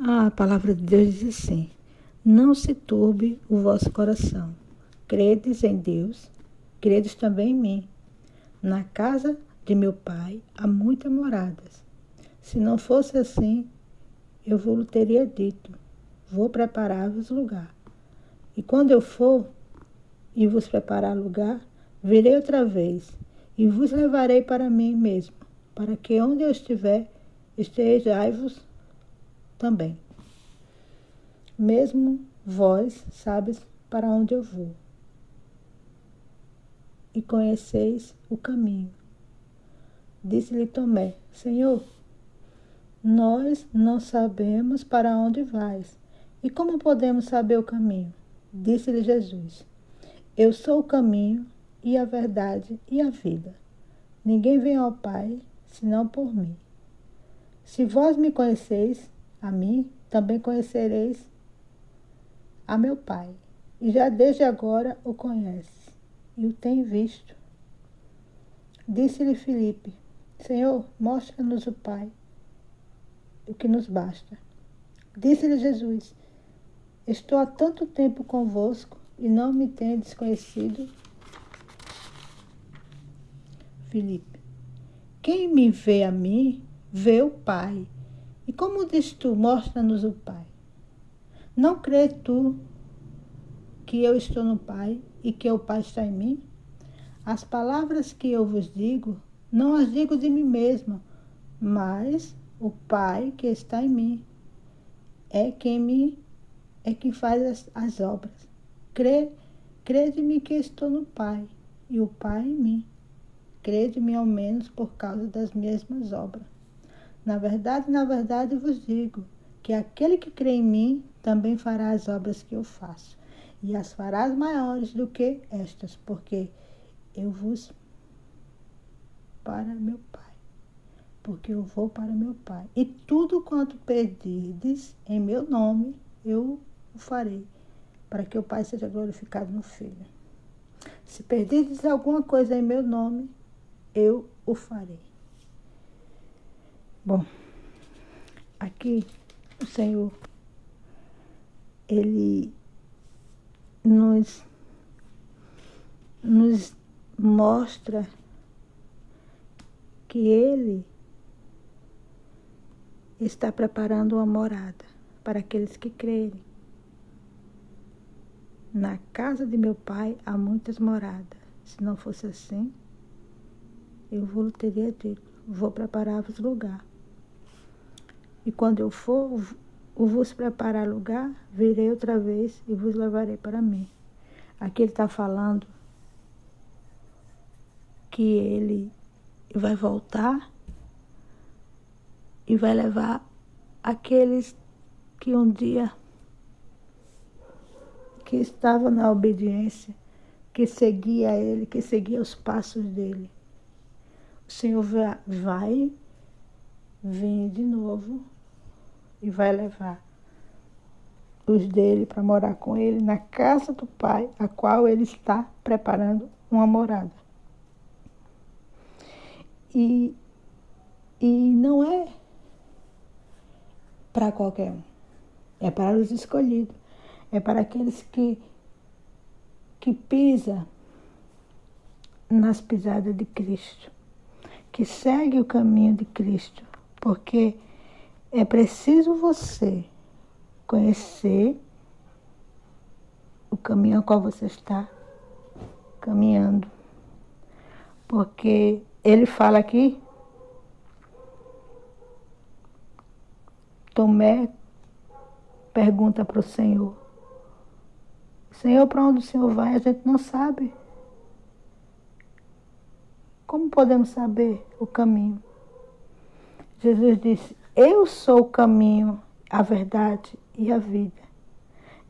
A palavra de Deus diz assim: Não se turbe o vosso coração. Credes em Deus, credes também em mim. Na casa de meu pai há muitas moradas. Se não fosse assim, eu vos teria dito: Vou preparar-vos lugar. E quando eu for e vos preparar lugar, virei outra vez e vos levarei para mim mesmo, para que onde eu estiver, estejai-vos também. Mesmo vós sabes para onde eu vou e conheceis o caminho. Disse-lhe Tomé: Senhor, nós não sabemos para onde vais e como podemos saber o caminho? Disse-lhe Jesus: Eu sou o caminho e a verdade e a vida. Ninguém vem ao Pai senão por mim. Se vós me conheceis, a mim também conhecereis a meu Pai. E já desde agora o conhece e o tem visto. Disse-lhe Filipe: Senhor, mostra-nos o Pai, o que nos basta. Disse-lhe Jesus: Estou há tanto tempo convosco e não me tendes conhecido. Filipe: Quem me vê a mim, vê o Pai. Como diz tu, mostra-nos o Pai. Não crê tu que eu estou no Pai e que o Pai está em mim? As palavras que eu vos digo, não as digo de mim mesma, mas o Pai que está em mim é quem me é quem faz as, as obras. Crê, crede-me que estou no Pai e o Pai em mim. Crede-me ao menos por causa das mesmas obras. Na verdade, na verdade vos digo que aquele que crê em mim também fará as obras que eu faço, e as farás maiores do que estas, porque eu vos para meu Pai, porque eu vou para meu Pai. E tudo quanto pedirdes em meu nome, eu o farei, para que o Pai seja glorificado no Filho. Se pedirdes alguma coisa em meu nome, eu o farei. Bom, aqui o Senhor, Ele nos, nos mostra que Ele está preparando uma morada para aqueles que crerem. Na casa de meu pai há muitas moradas. Se não fosse assim, eu vou teria dito, vou preparar-vos lugar. E quando eu for vos preparar lugar, virei outra vez e vos levarei para mim. Aqui ele está falando que ele vai voltar e vai levar aqueles que um dia que estavam na obediência, que seguia ele, que seguia os passos dele. O Senhor vai vir de novo e vai levar os dele para morar com ele na casa do Pai, a qual ele está preparando uma morada. E, e não é para qualquer um, é para os escolhidos, é para aqueles que, que pisa nas pisadas de Cristo, que segue o caminho de Cristo, porque é preciso você conhecer o caminho ao qual você está caminhando. Porque ele fala aqui, Tomé pergunta para o Senhor: Senhor, para onde o Senhor vai? A gente não sabe. Como podemos saber o caminho? Jesus disse: eu sou o caminho, a verdade e a vida.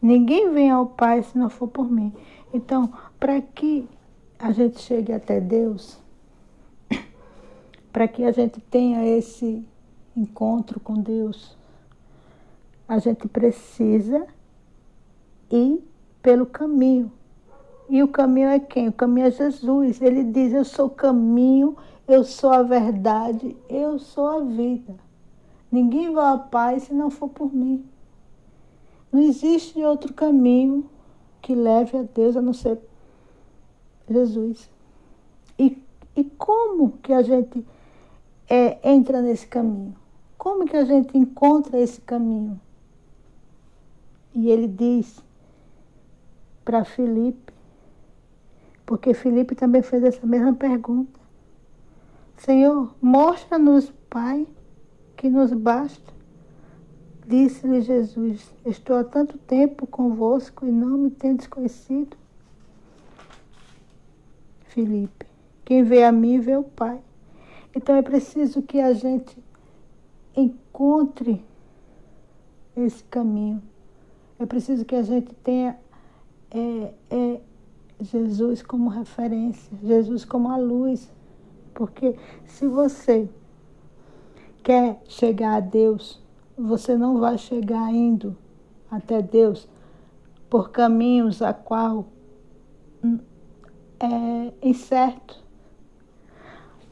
Ninguém vem ao Pai se não for por mim. Então, para que a gente chegue até Deus, para que a gente tenha esse encontro com Deus, a gente precisa ir pelo caminho. E o caminho é quem? O caminho é Jesus. Ele diz: Eu sou o caminho, eu sou a verdade, eu sou a vida. Ninguém vai ao Pai se não for por mim. Não existe outro caminho que leve a Deus a não ser Jesus. E, e como que a gente é, entra nesse caminho? Como que a gente encontra esse caminho? E ele diz para Felipe, porque Felipe também fez essa mesma pergunta. Senhor, mostra-nos, Pai, que nos basta. Disse-lhe Jesus: Estou há tanto tempo convosco e não me tendes conhecido. Felipe, quem vê a mim vê o Pai. Então é preciso que a gente encontre esse caminho. É preciso que a gente tenha é, é, Jesus como referência, Jesus como a luz. Porque se você quer chegar a Deus, você não vai chegar indo até Deus por caminhos a qual hum, é incerto.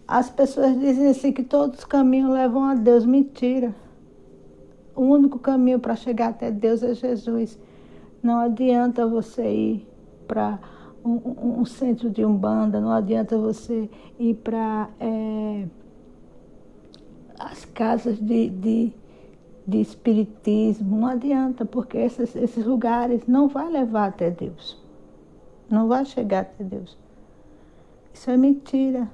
As pessoas dizem assim que todos os caminhos levam a Deus. Mentira. O único caminho para chegar até Deus é Jesus. Não adianta você ir para um, um, centro de umbanda, não adianta você ir para é, as casas de, de, de, espiritismo, não adianta, porque esses, esses lugares não vai levar até Deus. Não vai chegar até Deus. Isso é mentira.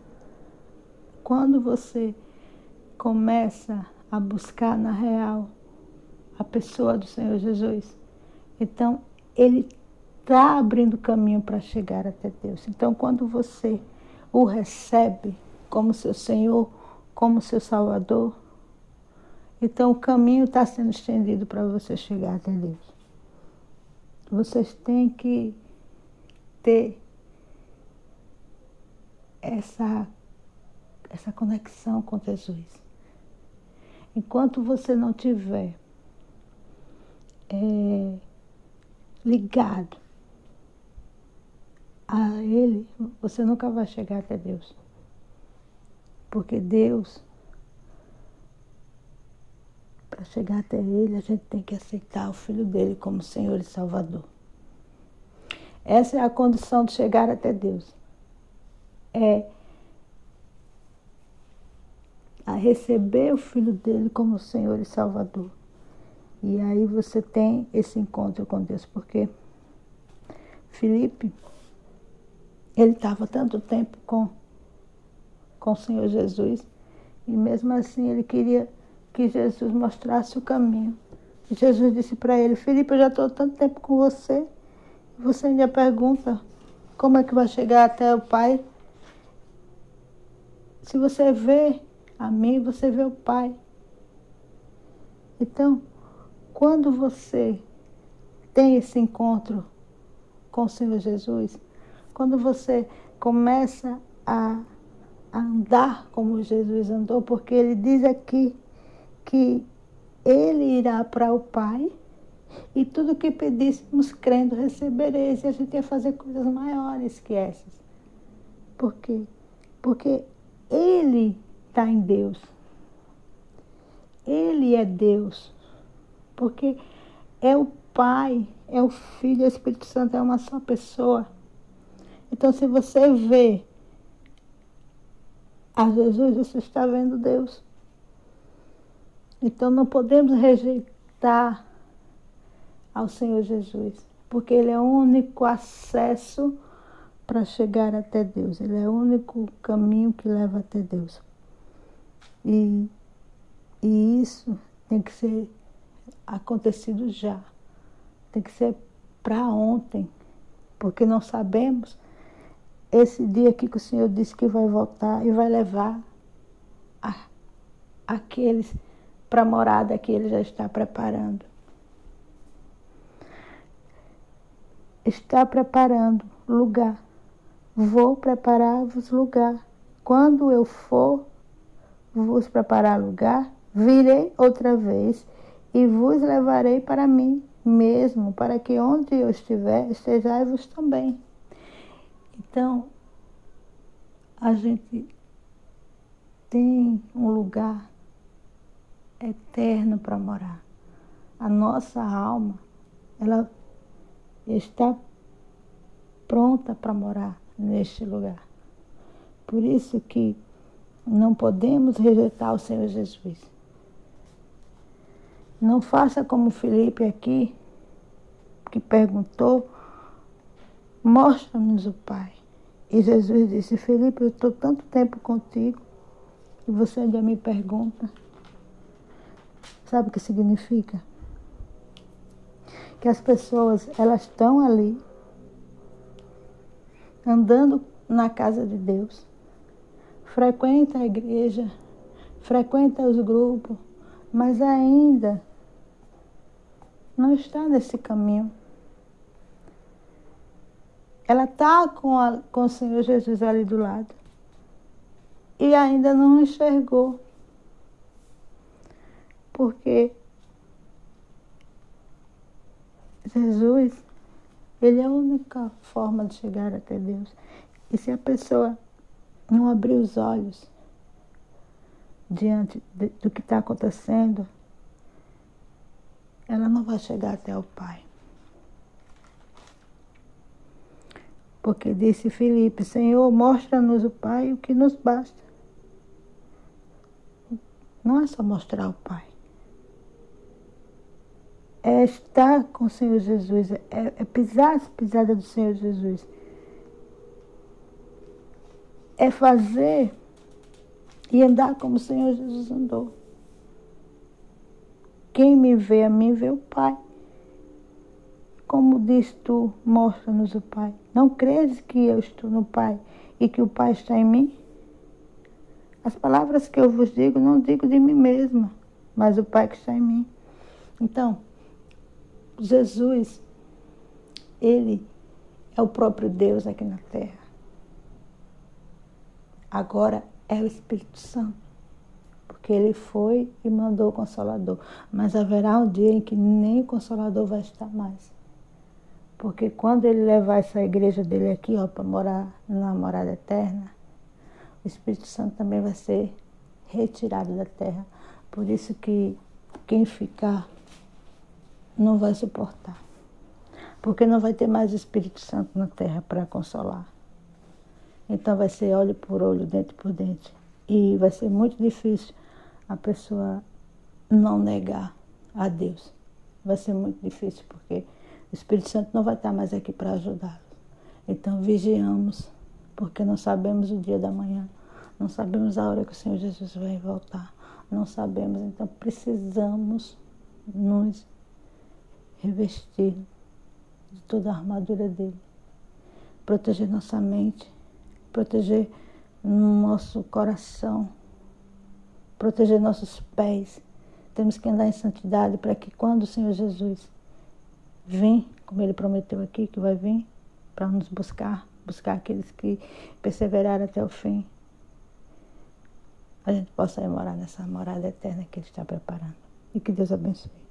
Quando você começa a buscar na real a pessoa do Senhor Jesus, então ele está abrindo caminho para chegar até Deus. Então, quando você o recebe como seu Senhor, como seu Salvador, então o caminho está sendo estendido para você chegar até Deus. Vocês têm que ter essa essa conexão com Jesus. Enquanto você não tiver é, ligado a Ele, você nunca vai chegar até Deus. Porque Deus, para chegar até Ele, a gente tem que aceitar o Filho dele como Senhor e Salvador. Essa é a condição de chegar até Deus. É a receber o Filho dele como Senhor e Salvador. E aí você tem esse encontro com Deus, porque Felipe, ele estava tanto tempo com, com o Senhor Jesus, e mesmo assim ele queria que Jesus mostrasse o caminho. E Jesus disse para ele, Felipe, eu já estou tanto tempo com você, você ainda pergunta como é que vai chegar até o Pai. Se você vê a mim, você vê o Pai. Então, quando você tem esse encontro com o Senhor Jesus, quando você começa a andar como Jesus andou, porque ele diz aqui que ele irá para o Pai e tudo que pedíssemos crendo recebereis, e a gente ia fazer coisas maiores que essas. Por quê? Porque ele está em Deus. Ele é Deus. Porque é o Pai, é o Filho, é o Espírito Santo, é uma só pessoa. Então, se você vê a Jesus, você está vendo Deus. Então, não podemos rejeitar ao Senhor Jesus, porque Ele é o único acesso para chegar até Deus. Ele é o único caminho que leva até Deus. E, e isso tem que ser acontecido já. Tem que ser para ontem, porque não sabemos esse dia aqui que o Senhor disse que vai voltar e vai levar a, aqueles para a morada que Ele já está preparando. Está preparando lugar. Vou preparar-vos lugar. Quando eu for vos preparar lugar, virei outra vez e vos levarei para mim mesmo, para que onde eu estiver, estejais-vos também. Então, a gente tem um lugar eterno para morar. A nossa alma, ela está pronta para morar neste lugar. Por isso que não podemos rejeitar o Senhor Jesus. Não faça como Felipe aqui, que perguntou, mostra-nos o Pai. E Jesus disse, Felipe, eu estou tanto tempo contigo e você ainda me pergunta. Sabe o que significa? Que as pessoas, elas estão ali, andando na casa de Deus, frequenta a igreja, frequenta os grupos, mas ainda não está nesse caminho. Ela está com, com o Senhor Jesus ali do lado e ainda não enxergou. Porque Jesus, ele é a única forma de chegar até Deus. E se a pessoa não abrir os olhos diante de, do que está acontecendo, ela não vai chegar até o Pai. Porque disse Filipe, Senhor, mostra-nos o Pai o que nos basta. Não é só mostrar o Pai. É estar com o Senhor Jesus, é, é pisar as pisadas do Senhor Jesus. É fazer e andar como o Senhor Jesus andou. Quem me vê a mim, vê o Pai. Como diz tu, mostra-nos o Pai. Não crees que eu estou no Pai e que o Pai está em mim? As palavras que eu vos digo, não digo de mim mesma, mas o Pai que está em mim. Então, Jesus, Ele é o próprio Deus aqui na terra. Agora é o Espírito Santo porque ele foi e mandou o Consolador. Mas haverá um dia em que nem o Consolador vai estar mais. Porque quando ele levar essa igreja dele aqui, ó, para morar na morada eterna, o Espírito Santo também vai ser retirado da terra. Por isso que quem ficar não vai suportar. Porque não vai ter mais Espírito Santo na terra para consolar. Então vai ser olho por olho, dente por dente. E vai ser muito difícil a pessoa não negar a Deus. Vai ser muito difícil, porque o Espírito Santo não vai estar mais aqui para ajudá-los. Então vigiamos, porque não sabemos o dia da manhã, não sabemos a hora que o Senhor Jesus vai voltar, não sabemos, então precisamos nos revestir de toda a armadura dele, proteger nossa mente, proteger nosso coração proteger nossos pés. Temos que andar em santidade para que quando o Senhor Jesus vem, como ele prometeu aqui que vai vir, para nos buscar, buscar aqueles que perseveraram até o fim, a gente possa ir morar nessa morada eterna que Ele está preparando. E que Deus abençoe.